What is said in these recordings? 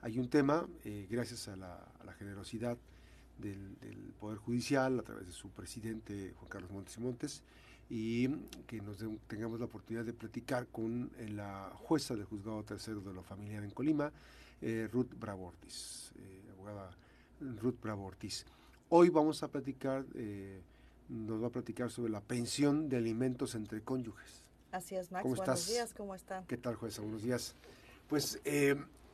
hay un tema, eh, gracias a la, generosidad del, Poder Judicial, a través de su presidente Juan Carlos Montes y Montes, y que nos tengamos la oportunidad de platicar con eh, la jueza del juzgado tercero de lo familiar en Colima, eh, Ruth Bravortis, abogada Ruth Bravortis. Hoy vamos a platicar, nos va a platicar sobre la pensión de alimentos entre cónyuges. Así es, Max. Buenos días, ¿cómo están? ¿Qué tal, jueza? Buenos días. Pues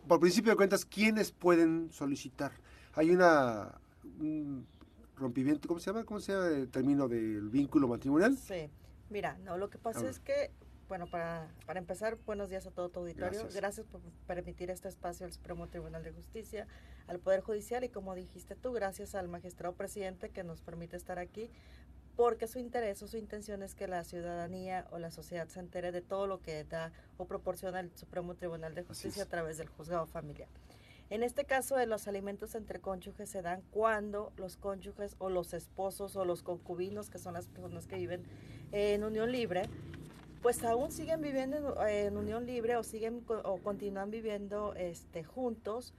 por principio de cuentas, ¿quiénes pueden solicitar? Hay una un rompimiento, ¿cómo se llama? ¿Cómo se llama el término del vínculo matrimonial? Sí, mira, no, lo que pasa es que, bueno, para, para empezar, buenos días a todo tu auditorio. Gracias. por permitir este espacio al Supremo Tribunal de Justicia, al Poder Judicial y como dijiste tú, gracias al magistrado presidente que nos permite estar aquí porque su interés o su intención es que la ciudadanía o la sociedad se entere de todo lo que da o proporciona el Supremo Tribunal de Justicia a través del juzgado familiar. En este caso de los alimentos entre cónyuges se dan cuando los cónyuges o los esposos o los concubinos, que son las personas que viven en unión libre, pues aún siguen viviendo en, unión libre o siguen o continúan viviendo este, juntos,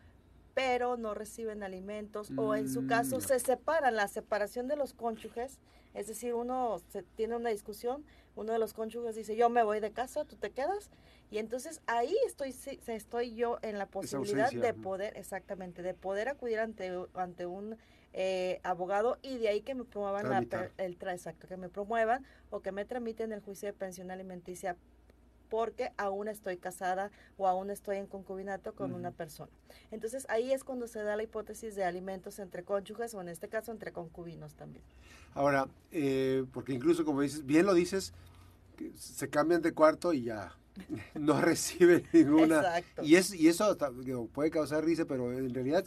pero no reciben alimentos o en su caso mm. se separan. La separación de los cónyuges es decir, uno se, tiene una discusión, uno de los cónyuges dice, yo me voy de casa, tú te quedas. Y entonces ahí estoy, estoy yo en la posibilidad de poder, exactamente, de poder acudir ante, ante un eh, abogado y de ahí que me promuevan el exacto, que me promuevan o que me tramiten el juicio de pensión alimenticia porque aún estoy casada o aún estoy en concubinato con una persona. Entonces ahí es cuando se da la hipótesis de alimentos entre cónyuges o en este caso entre concubinos también. Ahora, eh, porque incluso como dices, bien lo dices, se cambian de cuarto y ya no reciben ninguna. Exacto. Y, es, y eso puede causar risa, pero en realidad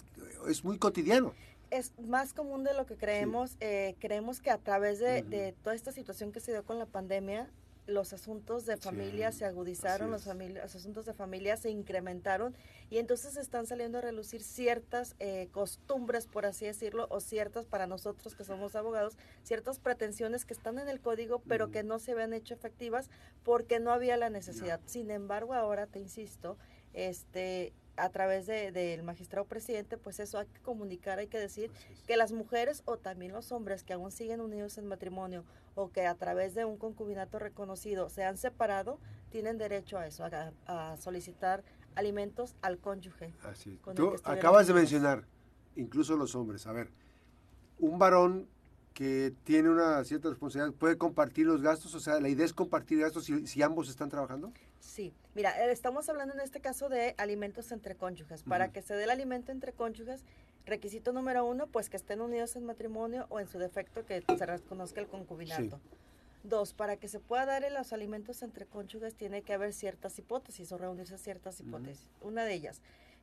es muy cotidiano es más común de lo que creemos. Eh, creemos que a través de, de, toda esta situación que se dio con la pandemia, los asuntos de familia se agudizaron, los, los, asuntos de familia se incrementaron y entonces están saliendo a relucir ciertas eh, costumbres, por así decirlo, o ciertas, para nosotros que somos abogados, ciertas pretensiones que están en el código, pero que no se habían hecho efectivas porque no había la necesidad. Sin embargo, ahora te insisto, este a través del de, magistrado presidente, pues eso hay que comunicar, hay que decir que las mujeres o también los hombres que aún siguen unidos en matrimonio o que a través de un concubinato reconocido se han separado, tienen derecho a eso, a, solicitar alimentos al cónyuge. Así. Tú acabas de mencionar, incluso los hombres, a ver, un varón que tiene una cierta responsabilidad, ¿puede compartir los gastos? O sea, la idea es compartir gastos si, ambos están trabajando. Sí, mira, eh, estamos hablando en este caso de alimentos entre cónyuges. Para que se dé el alimento entre cónyuges, requisito número uno, pues que estén unidos en matrimonio o en su defecto que se reconozca el concubinato. Dos, para que se pueda dar los alimentos entre cónyuges tiene que haber ciertas hipótesis o reunirse ciertas hipótesis. Una de ellas,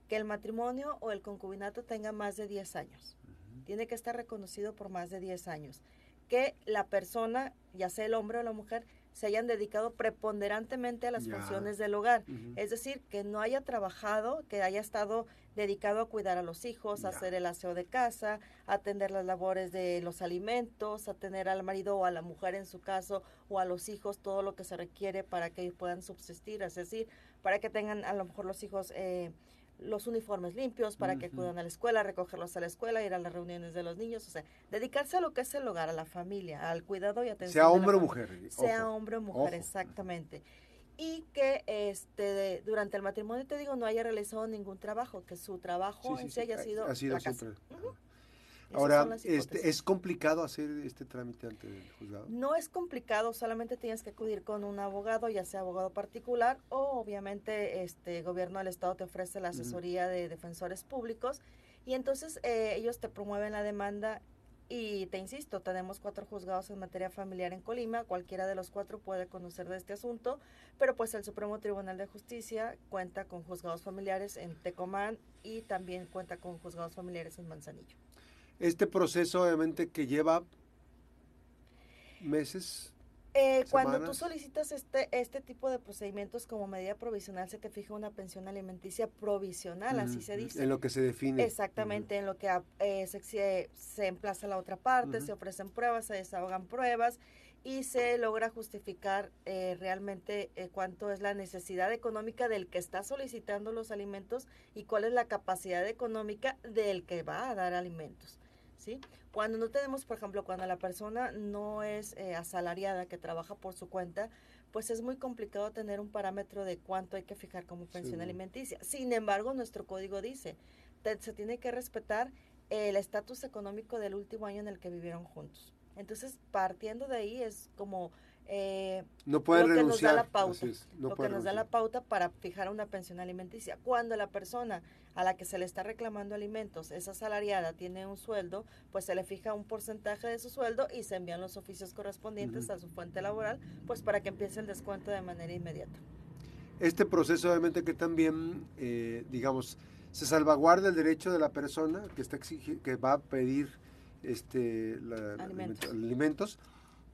que el matrimonio o el concubinato tenga más de 10 años tiene que estar reconocido por más de 10 años. Que la persona, ya sea el hombre o la mujer, se hayan dedicado preponderantemente a las funciones del hogar. Es decir, que no haya trabajado, que haya estado dedicado a cuidar a los hijos, a hacer el aseo de casa, a atender las labores de los alimentos, a tener al marido o a la mujer en su caso, o a los hijos todo lo que se requiere para que puedan subsistir, es decir, para que tengan a lo mejor los hijos... Eh, los uniformes limpios para que acudan a la escuela, recogerlos a la escuela, ir a las reuniones de los niños, o sea, dedicarse a lo que es el hogar, a la familia, al cuidado y atención. Sea hombre o mujer. Sea hombre o mujer, exactamente. Y que este durante el matrimonio, te digo, no haya realizado ningún trabajo, que su trabajo en sí, haya sido, ha sido siempre. Ahora, este, ¿es complicado hacer este trámite ante el juzgado? No es complicado, solamente tienes que acudir con un abogado, ya sea abogado particular o obviamente este gobierno del estado te ofrece la asesoría de defensores públicos y entonces eh, ellos te promueven la demanda y te insisto, tenemos cuatro juzgados en materia familiar en Colima, cualquiera de los cuatro puede conocer de este asunto, pero pues el Supremo Tribunal de Justicia cuenta con juzgados familiares en Tecomán y también cuenta con juzgados familiares en Manzanillo. Este proceso obviamente que lleva meses. Eh, cuando tú solicitas este, este tipo de procedimientos como medida provisional, se te fija una pensión alimenticia provisional, así se dice. En lo que se define. Exactamente, en lo que eh, se, se, emplaza la otra parte, se ofrecen pruebas, se desahogan pruebas y se logra justificar eh, realmente eh, cuánto es la necesidad económica del que está solicitando los alimentos y cuál es la capacidad económica del que va a dar alimentos. ¿Sí? Cuando no tenemos, por ejemplo, cuando la persona no es eh, asalariada, que trabaja por su cuenta, pues es muy complicado tener un parámetro de cuánto hay que fijar como pensión alimenticia. Sin embargo, nuestro código dice, se tiene que respetar el estatus económico del último año en el que vivieron juntos. Entonces, partiendo de ahí es como eh, no lo que nos da la pauta, lo que nos da la pauta para fijar una pensión alimenticia. Cuando la persona a la que se le está reclamando alimentos es asalariada, tiene un sueldo, pues se le fija un porcentaje de su sueldo y se envían los oficios correspondientes a su fuente laboral, pues para que empiece el descuento de manera inmediata. Este proceso obviamente que también, eh, digamos, se salvaguarda el derecho de la persona que está que va a pedir este, alimentos.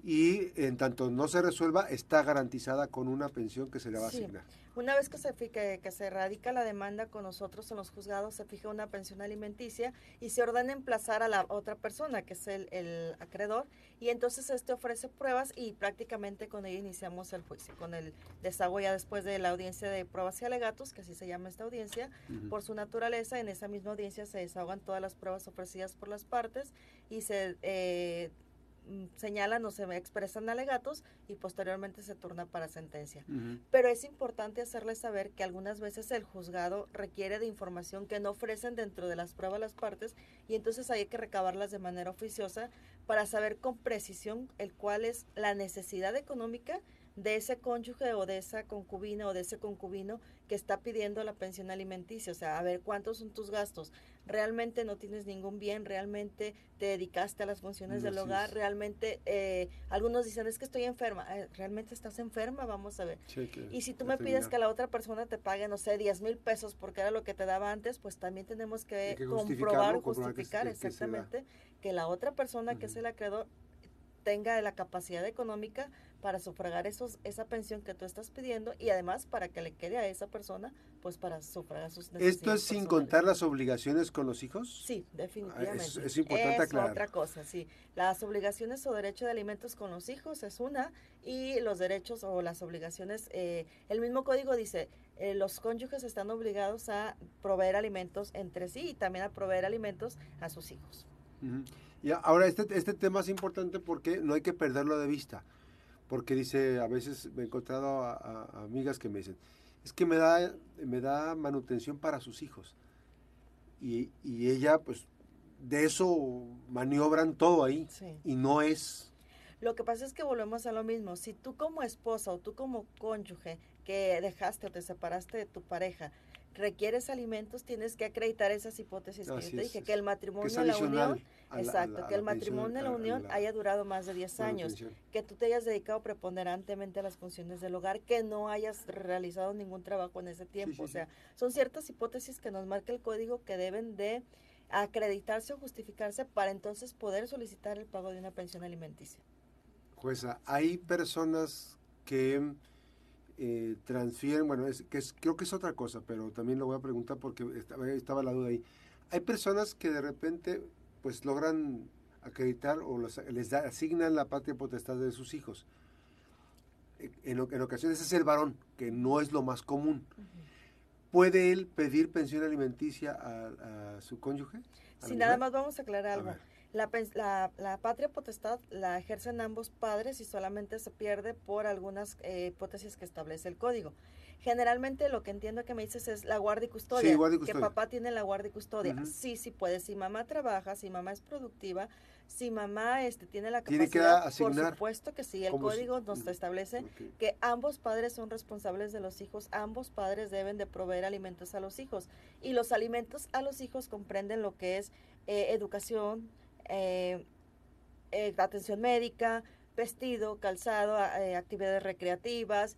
Y en tanto no se resuelva está garantizada con una pensión que se le va a asignar. Una vez que se, que, que se radica la demanda con nosotros en los juzgados, se fija una pensión alimenticia y se ordena emplazar a la otra persona, que es el, acreedor, y entonces este ofrece pruebas y prácticamente con ella iniciamos el juicio, con el desahogo ya después de la audiencia de pruebas y alegatos, que así se llama esta audiencia, por su naturaleza, en esa misma audiencia se desahogan todas las pruebas ofrecidas por las partes y se... Eh, señalan o se expresan alegatos y posteriormente se turna para sentencia. Pero es importante hacerles saber que algunas veces el juzgado requiere de información que no ofrecen dentro de las pruebas las partes y entonces hay que recabarlas de manera oficiosa para saber con precisión el cuál es la necesidad económica de ese cónyuge o de esa concubina o de ese concubino que está pidiendo la pensión alimenticia. O sea, a ver cuántos son tus gastos. Realmente no tienes ningún bien, realmente te dedicaste a las funciones del hogar, realmente eh, algunos dicen es que estoy enferma, eh, realmente estás enferma, vamos a ver. y si tú me pides que la otra persona te pague, no sé, 10 mil pesos porque era lo que te daba antes, pues también tenemos que, comprobar, justificar exactamente que, la otra persona que es el acreedor tenga la capacidad económica para sufragar esos, esa pensión que tú estás pidiendo y además para que le quede a esa persona, pues para sufragar sus necesidades. ¿Esto es sin contar las obligaciones con los hijos? Sí, definitivamente. Es, es importante es otra cosa, sí. Las obligaciones o derecho de alimentos con los hijos es una y los derechos o las obligaciones, eh, el mismo código dice, eh, los cónyuges están obligados a proveer alimentos entre sí y también a proveer alimentos a sus hijos. Y ahora este, este tema es importante porque no hay que perderlo de vista porque dice, a veces me he encontrado a, amigas que me dicen, es que me da, me da manutención para sus hijos. Y, ella, pues, de eso maniobran todo ahí. Y no es... Lo que pasa es que volvemos a lo mismo. Si tú como esposa o tú como cónyuge que dejaste o te separaste de tu pareja, requieres alimentos, tienes que acreditar esas hipótesis que yo te dije, que el matrimonio la unión, exacto, que el matrimonio de la unión haya durado más de 10 años, que tú te hayas dedicado preponderantemente a las funciones del hogar, que no hayas realizado ningún trabajo en ese tiempo, o sea, son ciertas hipótesis que nos marca el código que deben de acreditarse o justificarse para entonces poder solicitar el pago de una pensión alimenticia. Jueza, hay personas que eh, transfieren, bueno, es, que creo que es otra cosa, pero también lo voy a preguntar porque estaba, estaba la duda ahí. Hay personas que de repente pues logran acreditar o les asignan la patria potestad de sus hijos. En, en, ocasiones es el varón, que no es lo más común. ¿Puede él pedir pensión alimenticia a, su cónyuge? Sí, nada más vamos a aclarar algo. La, la, patria potestad la ejercen ambos padres y solamente se pierde por algunas eh, hipótesis que establece el código. Generalmente lo que entiendo que me dices es la guardia y custodia, que papá tiene la guardia y custodia. Sí, sí puede. Si mamá trabaja, si mamá es productiva, si mamá este, tiene la capacidad, por supuesto que sí, el código nos establece que ambos padres son responsables de los hijos, ambos padres deben de proveer alimentos a los hijos y los alimentos a los hijos comprenden lo que es eh, educación, eh, eh, atención médica, vestido, calzado, eh, actividades recreativas,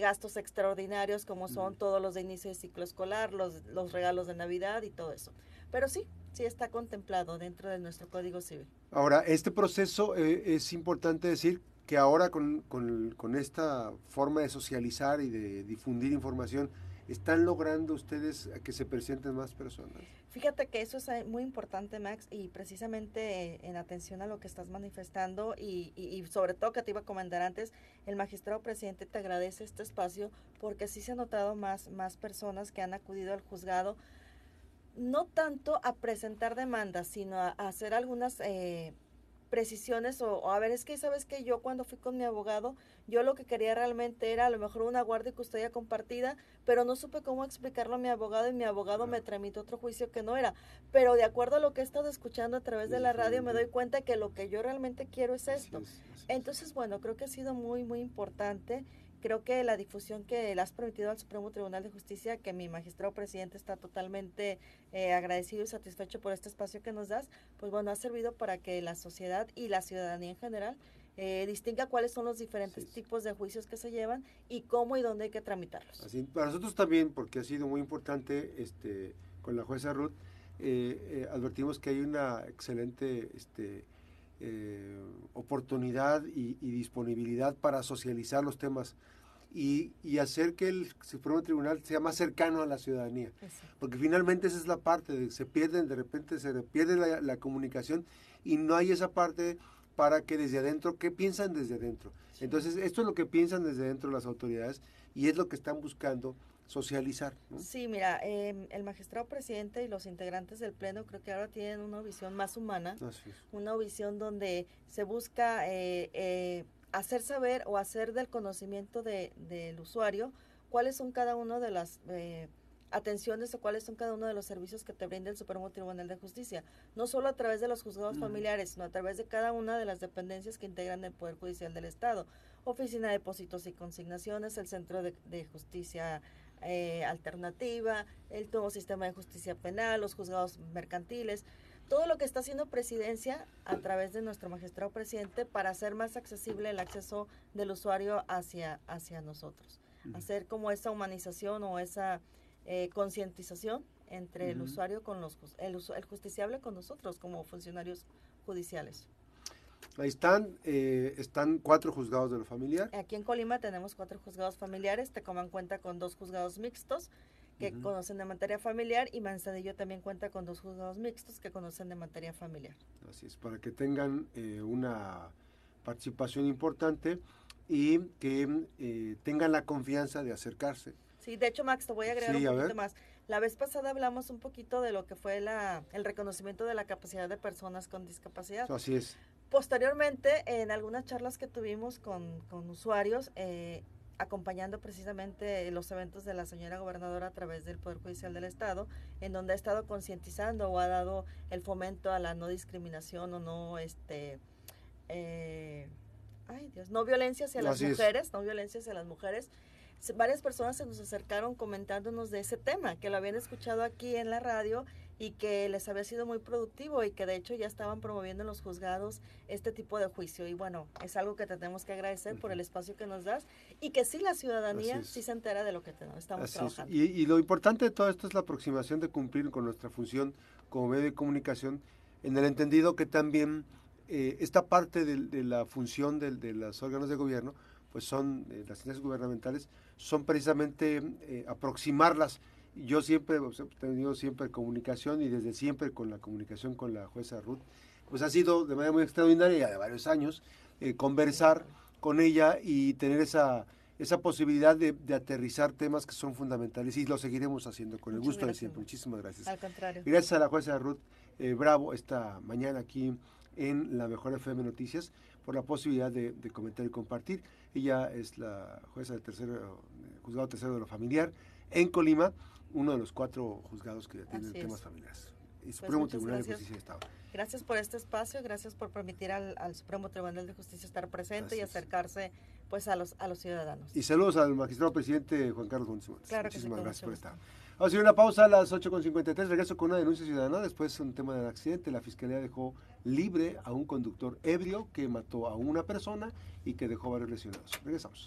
gastos extraordinarios como son todos los de inicio de ciclo escolar, los, los regalos de Navidad y todo eso. Pero sí, sí está contemplado dentro de nuestro Código Civil. Ahora, este proceso es importante decir que ahora con, con, esta forma de socializar y de difundir información, ¿Están logrando ustedes que se presenten más personas? Fíjate que eso es eh, muy importante, Max, y precisamente en atención a lo que estás manifestando y, y, sobre todo que te iba a comentar antes, el magistrado presidente te agradece este espacio porque sí se han notado más, más personas que han acudido al juzgado, no tanto a presentar demandas, sino a, hacer algunas... Eh, precisiones o, a ver, es que sabes que yo cuando fui con mi abogado, yo lo que quería realmente era a lo mejor una guardia y custodia compartida, pero no supe cómo explicarlo a mi abogado y mi abogado me tramitó otro juicio que no era. Pero de acuerdo a lo que he estado escuchando a través de la radio, me doy cuenta que lo que yo realmente quiero es esto. Entonces, bueno, creo que ha sido muy, muy importante creo que la difusión que le has permitido al Supremo Tribunal de Justicia, que mi magistrado presidente está totalmente eh, agradecido y satisfecho por este espacio que nos das, pues bueno, ha servido para que la sociedad y la ciudadanía en general eh, distinga cuáles son los diferentes tipos de juicios que se llevan y cómo y dónde hay que tramitarlos. Así, para nosotros también, porque ha sido muy importante este, con la jueza Ruth, eh, advertimos que hay una excelente este, oportunidad y, y, disponibilidad para socializar los temas y, hacer que el Supremo Tribunal sea más cercano a la ciudadanía. Porque finalmente esa es la parte, de, se pierden, de repente se pierde la, comunicación y no hay esa parte para que desde adentro, ¿qué piensan desde adentro? Entonces, esto es lo que piensan desde adentro las autoridades y es lo que están buscando socializar. Sí, mira, em, el magistrado presidente y los integrantes del Pleno creo que ahora tienen una visión más humana, una visión donde se busca eh, eh, hacer saber o hacer del conocimiento de, del usuario cuáles son cada uno de las eh, atenciones o cuáles son cada uno de los servicios que te brinda el Supremo Tribunal de Justicia, no solo a través de los juzgados familiares, sino a través de cada una de las dependencias que integran el Poder Judicial del Estado, Oficina de Depósitos y Consignaciones, el Centro de, Justicia eh, Alternativa, el nuevo sistema de justicia penal, los juzgados mercantiles, todo lo que está haciendo presidencia a través de nuestro magistrado presidente para hacer más accesible el acceso del usuario hacia, hacia nosotros. Hacer como esa humanización o esa eh, concientización entre el usuario con los el, el justiciable con nosotros como funcionarios judiciales. Ahí están, eh, están cuatro juzgados de lo familiar. Aquí en Colima tenemos cuatro juzgados familiares, Tecomán cuenta con dos juzgados mixtos, que conocen de materia familiar y Manzanillo también cuenta con dos juzgados mixtos que conocen de materia familiar. Así es, para que tengan eh, una participación importante y que eh, tengan la confianza de acercarse. Sí, de hecho, Max, te voy a agregar un poquito más. La vez pasada hablamos un poquito de lo que fue la, el reconocimiento de la capacidad de personas con discapacidad. Así es. Posteriormente, en algunas charlas que tuvimos con, con usuarios, eh, acompañando precisamente los eventos de la señora gobernadora a través del Poder Judicial del Estado, en donde ha estado concientizando o ha dado el fomento a la no discriminación o no, este, eh, ay Dios, no violencia hacia las mujeres, no violencia hacia las mujeres. Varias personas se nos acercaron comentándonos de ese tema, que lo habían escuchado aquí en la radio y que les había sido muy productivo y que de hecho ya estaban promoviendo en los juzgados este tipo de juicio. Y bueno, es algo que tenemos que agradecer por el espacio que nos das y que sí la ciudadanía sí se entera de lo que estamos trabajando. Y, lo importante de todo esto es la aproximación de cumplir con nuestra función como medio de comunicación, en el entendido que también eh, esta parte de, la función de, los órganos de gobierno, pues son, eh, las entidades gubernamentales, son precisamente eh, aproximarlas yo siempre he tenido siempre comunicación y desde siempre con la comunicación con la jueza Ruth, pues ha sido de manera muy extraordinaria de varios años eh, conversar con ella y tener esa, esa posibilidad de, aterrizar temas que son fundamentales y lo seguiremos haciendo con el gusto de siempre. Muchísimas gracias. Al contrario. Gracias a la jueza Ruth eh, Bravo esta mañana aquí en la Mejor FM Noticias por la posibilidad de, comentar y compartir. Ella es la jueza del tercero, juzgado tercero de lo familiar en Colima uno de los cuatro juzgados que tienen temas familiares. Y pues Supremo Tribunal de Justicia de Estado. Gracias por este espacio, gracias por permitir al, Supremo Tribunal de Justicia estar presente y acercarse pues a los a los ciudadanos. Y saludos al magistrado presidente Juan Carlos González. Muchísimas gracias por estar. Vamos a hacer una pausa a las 8.53, regreso con una denuncia ciudadana, después un tema del accidente, la Fiscalía dejó libre a un conductor ebrio que mató a una persona y que dejó varios lesionados. Regresamos.